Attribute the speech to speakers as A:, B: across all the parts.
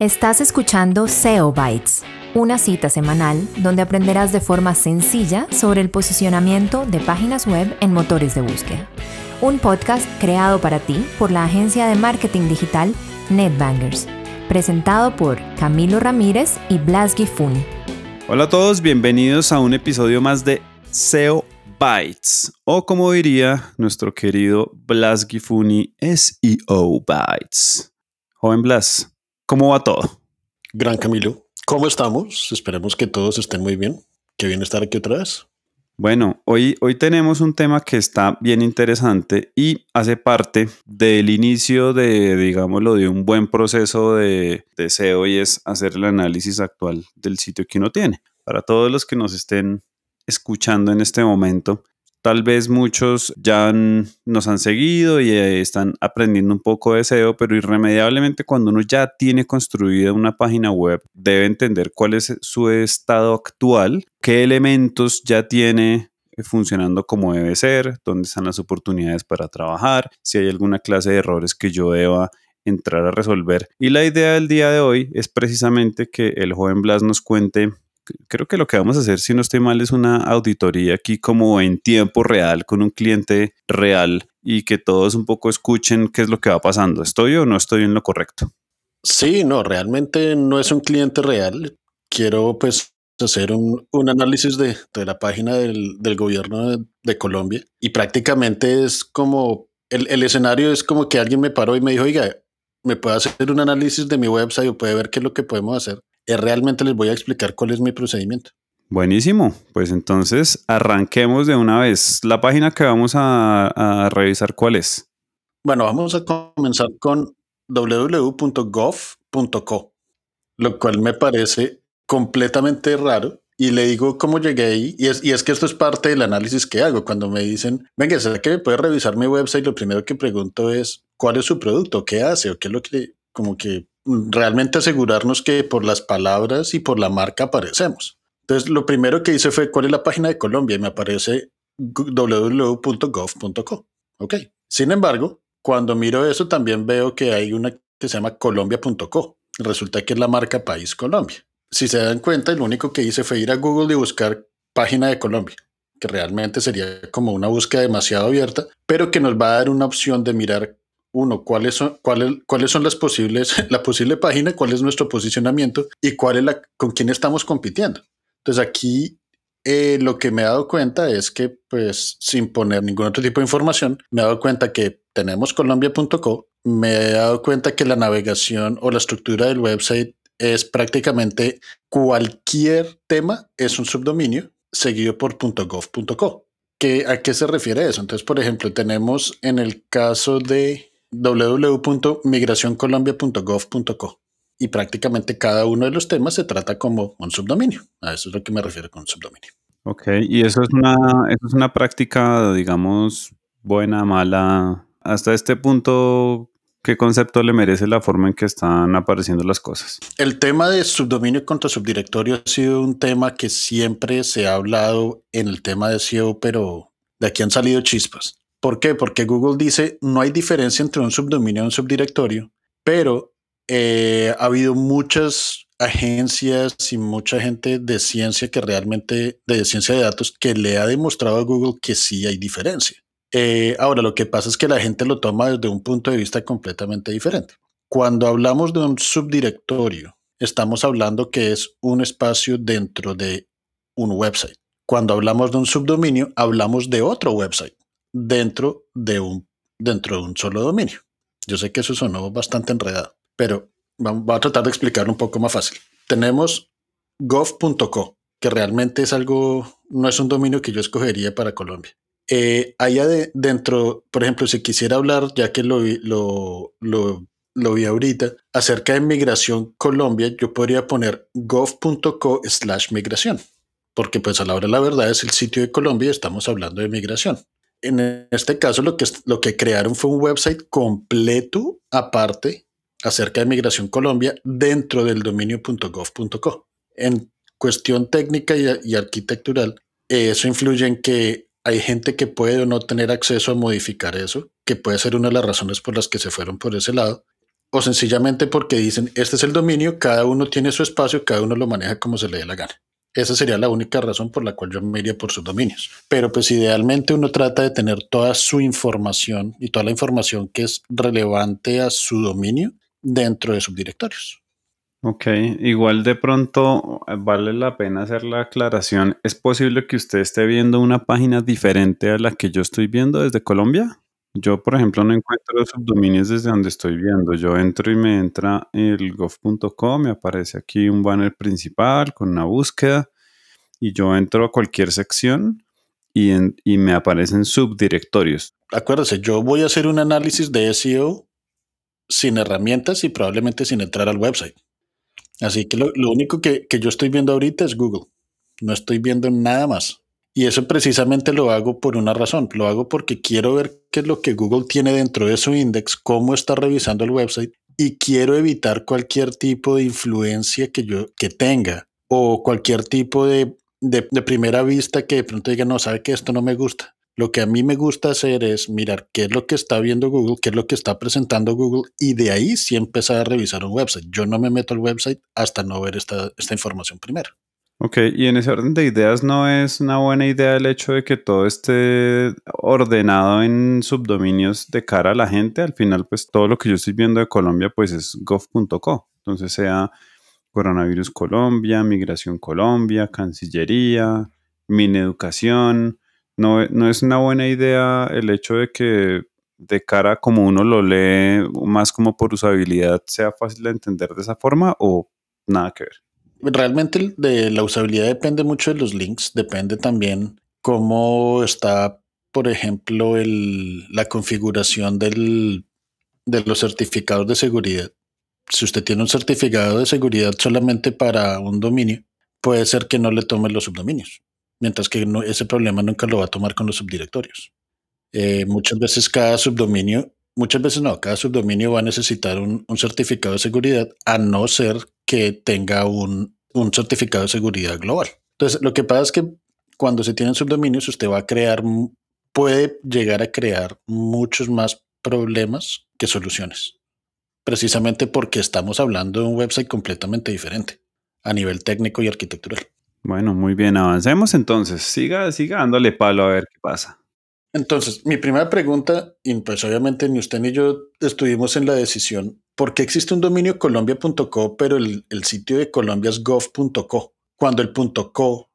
A: Estás escuchando SEO Bytes, una cita semanal donde aprenderás de forma sencilla sobre el posicionamiento de páginas web en motores de búsqueda. Un podcast creado para ti por la agencia de marketing digital NetBangers, presentado por Camilo Ramírez y Blas Gifuni.
B: Hola a todos, bienvenidos a un episodio más de SEO Bytes, o como diría nuestro querido Blas Gifuni, SEO Bytes. Joven Blas, ¿Cómo va todo?
C: Gran Camilo, ¿cómo estamos? Esperemos que todos estén muy bien. Qué bien estar aquí otra vez.
B: Bueno, hoy, hoy tenemos un tema que está bien interesante y hace parte del inicio de, digámoslo, de un buen proceso de, de SEO y es hacer el análisis actual del sitio que uno tiene. Para todos los que nos estén escuchando en este momento, Tal vez muchos ya nos han seguido y eh, están aprendiendo un poco de SEO, pero irremediablemente cuando uno ya tiene construida una página web, debe entender cuál es su estado actual, qué elementos ya tiene eh, funcionando como debe ser, dónde están las oportunidades para trabajar, si hay alguna clase de errores que yo deba entrar a resolver. Y la idea del día de hoy es precisamente que el joven Blas nos cuente creo que lo que vamos a hacer, si no estoy mal, es una auditoría aquí como en tiempo real con un cliente real y que todos un poco escuchen qué es lo que va pasando. ¿Estoy o no estoy en lo correcto?
C: Sí, no, realmente no es un cliente real. Quiero pues hacer un, análisis de, la página del, gobierno de, Colombia y prácticamente es como, el, el escenario es como que alguien me paró y me dijo, oiga, me puede hacer un análisis de mi website o puede ver qué es lo que podemos hacer. Eh, realmente les voy a explicar cuál es mi procedimiento.
B: Buenísimo, pues entonces arranquemos de una vez. La página que vamos a, revisar, ¿cuál es?
C: Bueno, vamos a comenzar con www.gov.co, lo cual me parece completamente raro. Y le digo cómo llegué ahí. Y es, y es que esto es parte del análisis que hago. Cuando me dicen, venga, ¿será que puede revisar mi website? Lo primero que pregunto es, ¿cuál es su producto? ¿Qué hace? ¿O qué es lo que, como que realmente asegurarnos que por las palabras y por la marca aparecemos. Entonces, lo primero que hice fue cuál es la página de Colombia y me aparece www.gov.co. Ok. Sin embargo, cuando miro eso, también veo que hay una que se llama colombia.co. Resulta que es la marca País Colombia. Si se dan cuenta, lo único que hice fue ir a Google y buscar página de Colombia, que realmente sería como una búsqueda demasiado abierta, pero que nos va a dar una opción de mirar uno, cuáles son, cuáles, cuáles son las posibles, la posible página, cuál es nuestro posicionamiento y cuál es la, con quién estamos compitiendo. Entonces aquí eh, lo que me he dado cuenta es que, pues, sin poner ningún otro tipo de información, me he dado cuenta que tenemos colombia.co, me he dado cuenta que la navegación o la estructura del website es prácticamente cualquier tema es un subdominio seguido por .gov.co. ¿Qué, ¿A qué se refiere eso? Entonces, por ejemplo, tenemos en el caso de www.migracioncolombia.gov.co y prácticamente cada uno de los temas se trata como un subdominio. A eso es lo que me refiero con subdominio.
B: Ok, y eso es una, eso es una práctica, digamos, buena, mala. Hasta este punto, ¿qué concepto le merece la forma en que están apareciendo las cosas?
C: El tema de subdominio contra subdirectorio ha sido un tema que siempre se ha hablado en el tema de SEO, pero de aquí han salido chispas. ¿Por qué? Porque Google dice no hay diferencia entre un subdominio y un subdirectorio, pero eh, ha habido muchas agencias y mucha gente de ciencia que realmente, de ciencia de datos, que le ha demostrado a Google que sí hay diferencia. Eh, ahora, lo que pasa es que la gente lo toma desde un punto de vista completamente diferente. Cuando hablamos de un subdirectorio, estamos hablando que es un espacio dentro de un website. Cuando hablamos de un subdominio, hablamos de otro website dentro de un, dentro de un solo dominio. Yo sé que eso sonó bastante enredado, pero vamos, a tratar de explicarlo un poco más fácil. Tenemos gov.co, que realmente es algo, no es un dominio que yo escogería para Colombia. Eh, allá de, dentro, por ejemplo, si quisiera hablar, ya que lo, lo, lo, lo vi ahorita, acerca de migración Colombia, yo podría poner gov.co slash migración, porque pues a la hora de la verdad es el sitio de Colombia estamos hablando de migración en este caso lo que, lo que crearon fue un website completo aparte acerca de Migración Colombia dentro del dominio.gov.co. En cuestión técnica y, arquitectural, eso influye en que hay gente que puede o no tener acceso a modificar eso, que puede ser una de las razones por las que se fueron por ese lado. o sencillamente porque dicen, este es el dominio, cada uno tiene su espacio, cada uno lo maneja como se le dé la gana. Esa sería la única razón por la cual yo me iría por sus dominios. Pero pues idealmente uno trata de tener toda su información y toda la información que es relevante a su dominio dentro de subdirectorios.
B: Ok, igual de pronto eh, vale la pena hacer la aclaración. ¿Es posible que usted esté viendo una página diferente a la que yo estoy viendo desde Colombia? Yo, por ejemplo, no encuentro subdominios desde donde estoy viendo. Yo entro y me entra el gov.com, me aparece aquí un banner principal con una búsqueda y yo entro a cualquier sección y, y me aparecen subdirectorios.
C: Acuérdese, yo voy a hacer un análisis de SEO sin herramientas y probablemente sin entrar al website. Así que lo, único que, que yo estoy viendo ahorita es Google. No estoy viendo nada más. Y eso precisamente lo hago por una razón. Lo hago porque quiero ver qué es lo que Google tiene dentro de su index, cómo está revisando el website y quiero evitar cualquier tipo de influencia que yo que tenga o cualquier tipo de, de, primera vista que de pronto diga, no, sabe que esto no me gusta. Lo que a mí me gusta hacer es mirar qué es lo que está viendo Google, qué es lo que está presentando Google y de ahí sí empezar a revisar un website. Yo no me meto al website hasta no ver esta, esta información primero.
B: Ok, y en ese orden de ideas no es una buena idea el hecho de que todo esté ordenado en subdominios de cara a la gente. Al final, pues todo lo que yo estoy viendo de Colombia, pues es gov.co. Entonces sea Coronavirus Colombia, Migración Colombia, Cancillería, Mineducación. No, no es una buena idea el hecho de que de cara como uno lo lee, más como por usabilidad, sea fácil de entender de esa forma o nada que ver
C: realmente de la usabilidad depende mucho de los links, depende también cómo está, por ejemplo, la configuración de los certificados de seguridad. Si usted tiene un certificado de seguridad solamente para un dominio, puede ser que no le tome los subdominios, mientras que ese problema nunca lo va a tomar con los subdirectorios. Eh, muchas veces cada subdominio, muchas veces no, cada subdominio va a necesitar un, un certificado de seguridad, a no ser que tenga un, un certificado de seguridad global. Entonces, lo que pasa es que cuando se tienen subdominios, usted va a crear, puede llegar a crear muchos más problemas que soluciones. Precisamente porque estamos hablando de un website completamente diferente a nivel técnico y arquitectural.
B: Bueno, muy bien, avancemos entonces. Siga, siga dándole palo a ver qué pasa.
C: Entonces, mi primera pregunta, y pues obviamente ni usted ni yo estuvimos en la decisión, ¿por qué existe un dominio colombia.co, pero el, sitio de Colombia es gov.co? Cuando el .co,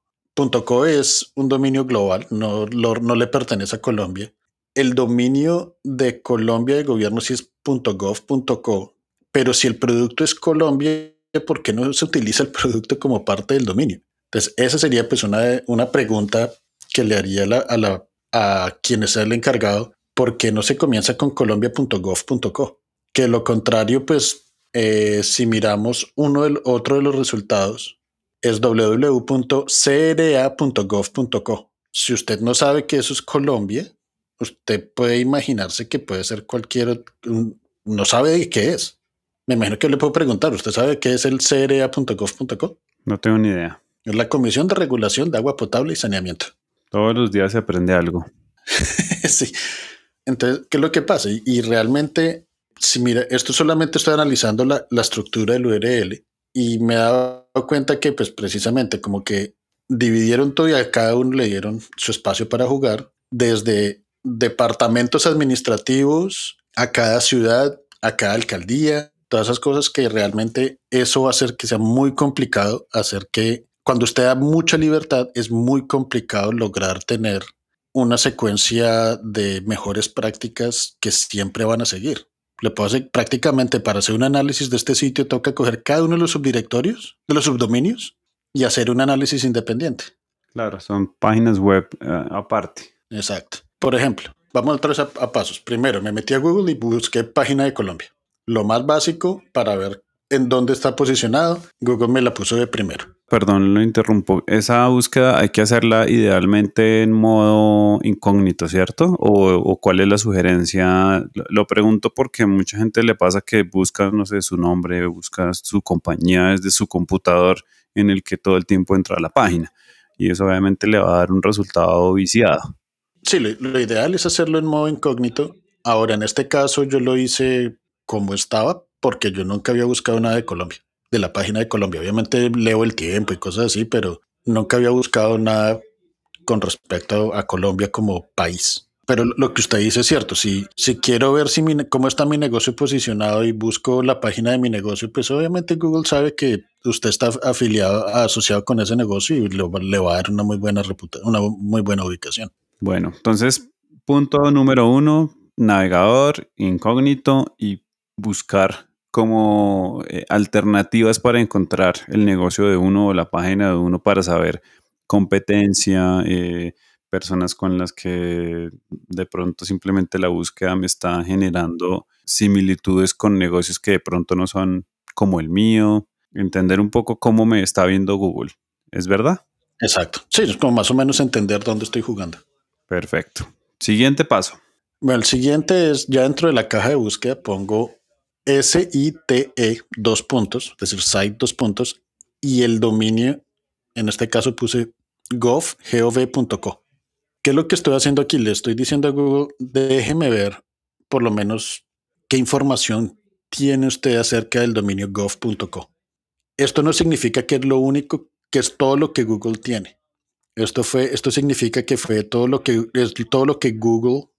C: .co es un dominio global, no, no le pertenece a Colombia. El dominio de Colombia de gobierno sí es .gov.co, pero si el producto es Colombia, ¿por qué no se utiliza el producto como parte del dominio? Entonces, esa sería pues una, una pregunta que le haría a la a quien es el encargado, ¿por qué no se comienza con colombia.gov.co? Que lo contrario, pues, eh, si miramos uno del otro de los resultados, es www.cra.gov.co. Si usted no sabe que eso es Colombia, usted puede imaginarse que puede ser cualquier, no sabe de qué es. Me imagino que le puedo preguntar, ¿usted sabe qué es el cra.gov.co?
B: No tengo ni idea.
C: Es la Comisión de Regulación de Agua Potable y Saneamiento.
B: Todos los días se aprende algo.
C: sí. Entonces, ¿qué es lo que pasa? Y, realmente, si mira, esto solamente estoy analizando la, estructura del URL y me he dado cuenta que, pues precisamente, como que dividieron todo y a cada uno le dieron su espacio para jugar, desde departamentos administrativos a cada ciudad, a cada alcaldía, todas esas cosas que realmente eso va a hacer que sea muy complicado hacer que cuando usted da mucha libertad, es muy complicado lograr tener una secuencia de mejores prácticas que siempre van a seguir. Le puedo hacer prácticamente para hacer un análisis de este sitio, toca coger cada uno de los subdirectorios, de los subdominios y hacer un análisis independiente.
B: Claro, son páginas web eh, aparte.
C: Exacto. Por ejemplo, vamos otra vez a pasos. Primero, me metí a Google y busqué página de Colombia. Lo más básico para ver en dónde está posicionado, Google me la puso de primero.
B: Perdón, lo interrumpo. Esa búsqueda hay que hacerla idealmente en modo incógnito, ¿cierto? ¿O, cuál es la sugerencia? Lo, pregunto porque mucha gente le pasa que busca, no sé, su nombre, busca su compañía desde su computador en el que todo el tiempo entra a la página. Y eso obviamente le va a dar un resultado viciado.
C: Sí, lo ideal es hacerlo en modo incógnito. Ahora, en este caso yo lo hice como estaba, porque yo nunca había buscado nada de Colombia, de la página de Colombia. Obviamente leo el tiempo y cosas así, pero nunca había buscado nada con respecto a Colombia como país. Pero lo que usted dice es cierto. Si, si quiero ver si cómo está mi negocio posicionado y busco la página de mi negocio, pues obviamente Google sabe que usted está afiliado, asociado con ese negocio y le, va a dar una muy buena reputación, una muy buena ubicación.
B: Bueno, entonces, punto número uno, navegador incógnito y buscar como eh, alternativas para encontrar el negocio de uno o la página de uno para saber competencia, eh, personas con las que de pronto simplemente la búsqueda me está generando similitudes con negocios que de pronto no son como el mío, entender un poco cómo me está viendo Google. ¿Es verdad?
C: Exacto. Sí, es como más o menos entender dónde estoy jugando.
B: Perfecto. Siguiente paso.
C: Bueno, el siguiente es ya dentro de la caja de búsqueda pongo S-I-T-E dos puntos, es decir, site dos puntos, y el dominio, en este caso puse gov, gov.co. ¿Qué es lo que estoy haciendo aquí? Le estoy diciendo a Google, déjeme ver por lo menos qué información tiene usted acerca del dominio gov.co. Esto no significa que es lo único, que es todo lo que Google tiene. Esto fue, esto significa que fue todo lo que todo lo que Google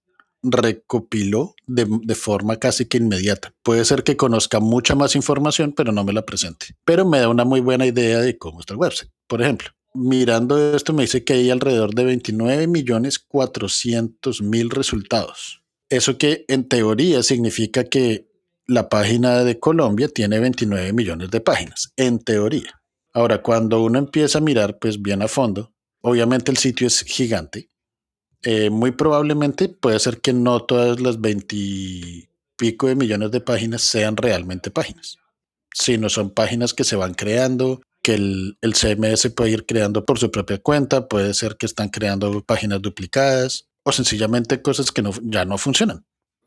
C: recopiló de, forma casi que inmediata. Puede ser que conozca mucha más información, pero no me la presente. Pero me da una muy buena idea de cómo está el website. Por ejemplo, mirando esto me dice que hay alrededor de 29 millones 400 mil resultados. Eso que en teoría significa que la página de Colombia tiene 29 millones de páginas, en teoría. Ahora, cuando uno empieza a mirar pues bien a fondo, obviamente el sitio es gigante. Eh, muy probablemente puede ser que no todas las 20 pico de millones de páginas sean realmente páginas, sino son páginas que se van creando, que el, CMS puede ir creando por su propia cuenta, puede ser que están creando páginas duplicadas o sencillamente cosas que no, ya no funcionan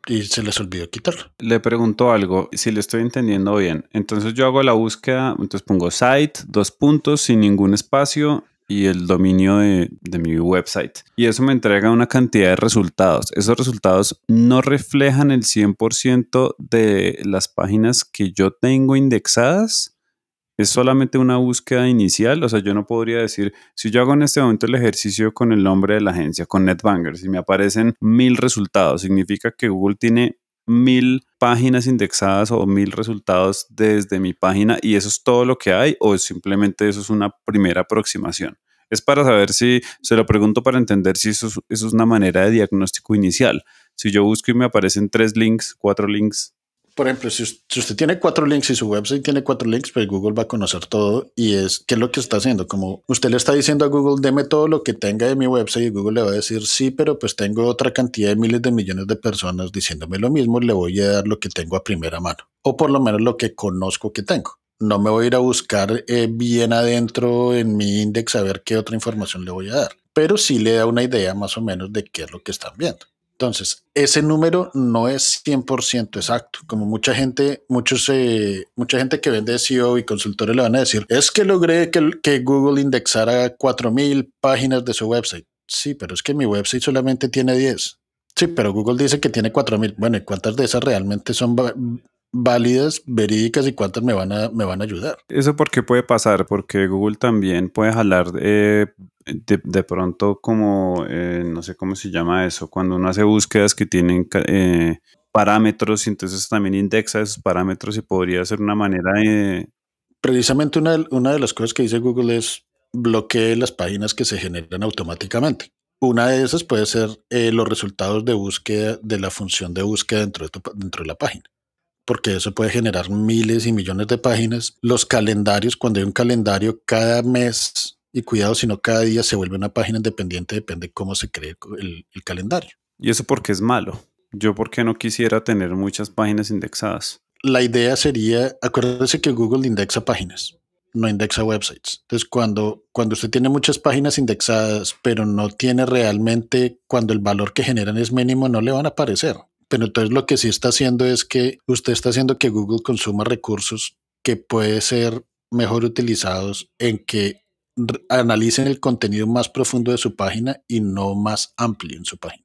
C: y se les olvidó quitarlo.
B: Le pregunto algo, si le estoy entendiendo bien. Entonces yo hago la búsqueda, entonces pongo site, dos puntos, sin ningún espacio y el dominio de, de, mi website. Y eso me entrega una cantidad de resultados. Esos resultados no reflejan el 100% de las páginas que yo tengo indexadas es solamente una búsqueda inicial, o sea, yo no podría decir, si yo hago en este momento el ejercicio con el nombre de la agencia, con NetBanger, si me aparecen mil resultados, significa que Google tiene mil páginas indexadas o mil resultados desde mi página y eso es todo lo que hay o simplemente eso es una primera aproximación. Es para saber si, se lo pregunto para entender si eso eso es una manera de diagnóstico inicial. Si yo busco y me aparecen tres links, cuatro links,
C: por ejemplo, si, usted tiene cuatro links y su website tiene cuatro links, pues Google va a conocer todo y es qué es lo que está haciendo. Como usted le está diciendo a Google, deme todo lo que tenga de mi website y Google le va a decir, sí, pero pues tengo otra cantidad de miles de millones de personas diciéndome lo mismo, le voy a dar lo que tengo a primera mano o por lo menos lo que conozco que tengo. No me voy a ir a buscar eh, bien adentro en mi index a ver qué otra información le voy a dar, pero sí le da una idea más o menos de qué es lo que están viendo. Entonces, ese número no es 100% exacto. Como mucha gente, muchos, eh, mucha gente que vende SEO y consultores le van a decir, es que logré que, que Google indexara 4.000 páginas de su website. Sí, pero es que mi website solamente tiene 10. Sí, pero Google dice que tiene 4.000. Bueno, ¿y cuántas de esas realmente son válidas, verídicas y cuántas me van a, me van a ayudar.
B: ¿Eso por qué puede pasar? Porque Google también puede jalar eh, de, pronto como, eh, no sé cómo se llama eso, cuando uno hace búsquedas que tienen eh, parámetros y entonces también indexa esos parámetros y podría ser una manera de...
C: Precisamente una, una de las cosas que dice Google es bloquee las páginas que se generan automáticamente. Una de esas puede ser los resultados de búsqueda de la función de búsqueda dentro de, dentro de la página porque eso puede generar miles y millones de páginas. Los calendarios, cuando hay un calendario cada mes, y cuidado, si no cada día se vuelve una página independiente, depende cómo se cree el, calendario.
B: ¿Y eso porque es malo? Yo porque no quisiera tener muchas páginas indexadas.
C: La idea sería, acuérdese que Google indexa páginas, no indexa websites. Entonces, cuando, cuando usted tiene muchas páginas indexadas, pero no tiene realmente, cuando el valor que generan es mínimo, no le van a aparecer. Pero entonces lo que sí está haciendo es que usted está haciendo que Google consuma recursos que puede ser mejor utilizados en que analicen el contenido más profundo de su página y no más amplio en su página.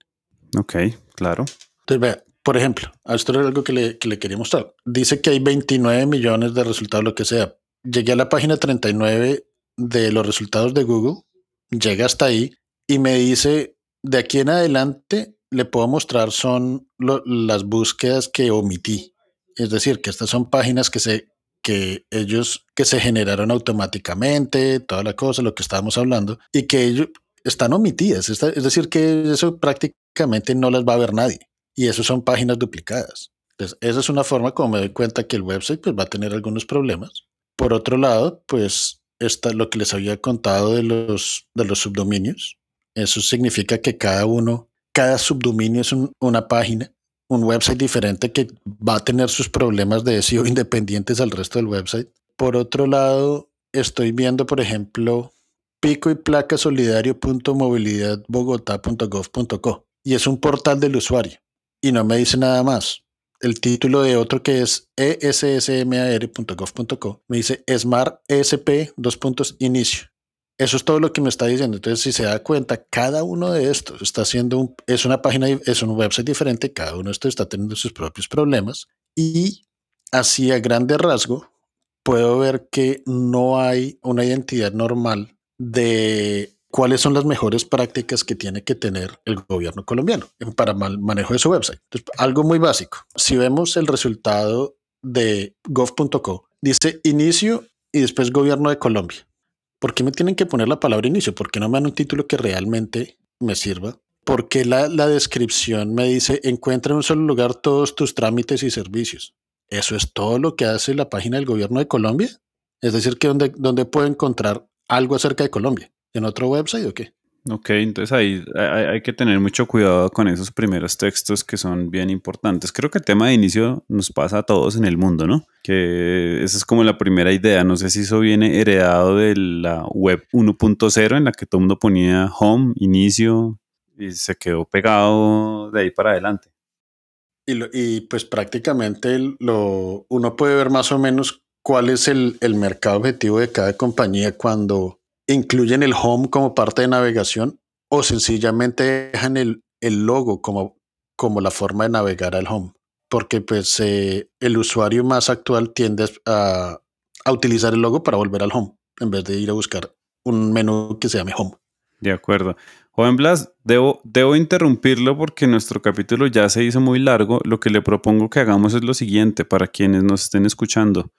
B: Ok, claro.
C: Entonces, vea, Por ejemplo, esto es algo que le, que le quería mostrar. Dice que hay 29 millones de resultados, lo que sea. Llegué a la página 39 de los resultados de Google, llega hasta ahí y me dice, de aquí en adelante le puedo mostrar son las búsquedas que omití. Es decir, que estas son páginas que se que ellos que se generaron automáticamente, toda la cosa, lo que estábamos hablando, y que ellos están omitidas. es decir, que eso prácticamente no las va a ver nadie. Y eso son páginas duplicadas. Entonces, esa es una forma como me doy cuenta que el website pues, va a tener algunos problemas. Por otro lado, pues está lo que les había contado de los, de los subdominios. Eso significa que cada uno, cada subdominio es una página, un website diferente que va a tener sus problemas de SEO independientes al resto del website. Por otro lado, estoy viendo, por ejemplo, pico y placa solidario.movilidadbogotá.gov.co y es un portal del usuario y no me dice nada más. El título de otro que es essmar.gov.co me dice Smart ESP, dos puntos, inicio. Eso es todo lo que me está diciendo. Entonces, si se da cuenta, cada uno de estos está haciendo un, es una página, es un website diferente, cada uno de estos está teniendo sus propios problemas y así a grande rasgo puedo ver que no hay una identidad normal de cuáles son las mejores prácticas que tiene que tener el gobierno colombiano para el manejo de su website. algo muy básico. Si vemos el resultado de gov.co, dice inicio y después gobierno de Colombia. ¿Por qué me tienen que poner la palabra inicio? ¿Por qué no me dan un título que realmente me sirva? Porque la, la descripción me dice encuentra en un solo lugar todos tus trámites y servicios. ¿Eso es todo lo que hace la página del gobierno de Colombia? Es decir, que donde, donde puedo encontrar algo acerca de Colombia en otro website o qué?
B: Ok, entonces ahí hay, que tener mucho cuidado con esos primeros textos que son bien importantes. Creo que el tema de inicio nos pasa a todos en el mundo, ¿no? Que esa es como la primera idea. No sé si eso viene heredado de la web 1.0 en la que todo el mundo ponía home, inicio y se quedó pegado de ahí para adelante.
C: Y, y pues prácticamente lo, uno puede ver más o menos cuál es el, el mercado objetivo de cada compañía cuando incluyen el home como parte de navegación o sencillamente dejan el, el logo como, como la forma de navegar al home. Porque pues eh, el usuario más actual tiende a, a utilizar el logo para volver al home en vez de ir a buscar un menú que se llame home.
B: De acuerdo. Joven Blas, debo, debo interrumpirlo porque nuestro capítulo ya se hizo muy largo. Lo que le propongo que hagamos es lo siguiente para quienes nos estén escuchando.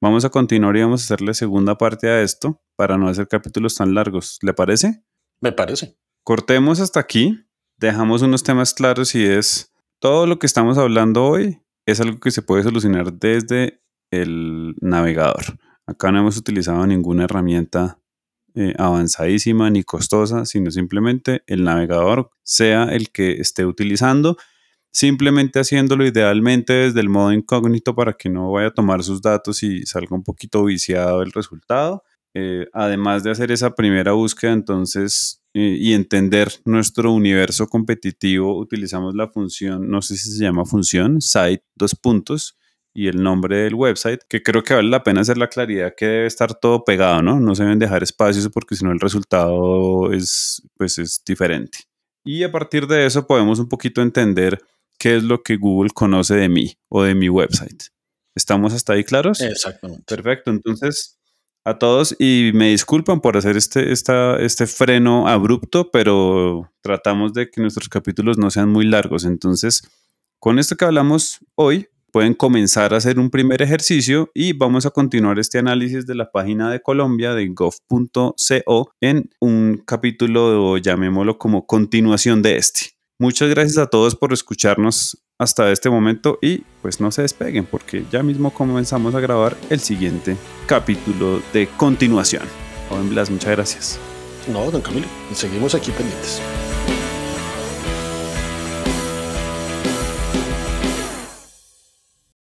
B: Vamos a continuar y vamos a hacerle segunda parte a esto para no hacer capítulos tan largos. ¿Le parece?
C: Me parece.
B: Cortemos hasta aquí. Dejamos unos temas claros y es todo lo que estamos hablando hoy es algo que se puede solucionar desde el navegador. Acá no hemos utilizado ninguna herramienta eh, avanzadísima ni costosa, sino simplemente el navegador sea el que esté utilizando simplemente haciéndolo idealmente desde el modo incógnito para que no vaya a tomar sus datos y salga un poquito viciado el resultado. Eh, además de hacer esa primera búsqueda, entonces, eh, y entender nuestro universo competitivo, utilizamos la función, no sé si se llama función, site, dos puntos, y el nombre del website, que creo que vale la pena hacer la claridad que debe estar todo pegado, ¿no? No se deben dejar espacios porque si no el resultado es, pues, es diferente. Y a partir de eso podemos un poquito entender qué es lo que Google conoce de mí o de mi website. ¿Estamos hasta ahí claros?
C: Exactamente.
B: Perfecto. Entonces, a todos y me disculpan por hacer este, esta, este freno abrupto, pero tratamos de que nuestros capítulos no sean muy largos. Entonces, con esto que hablamos hoy, pueden comenzar a hacer un primer ejercicio y vamos a continuar este análisis de la página de Colombia de gov.co en un capítulo, llamémoslo como continuación de este. Muchas gracias a todos por escucharnos hasta este momento y pues no se despeguen porque ya mismo comenzamos a grabar el siguiente capítulo de continuación. Joven Blas, muchas gracias.
C: No, don Camilo, seguimos aquí pendientes.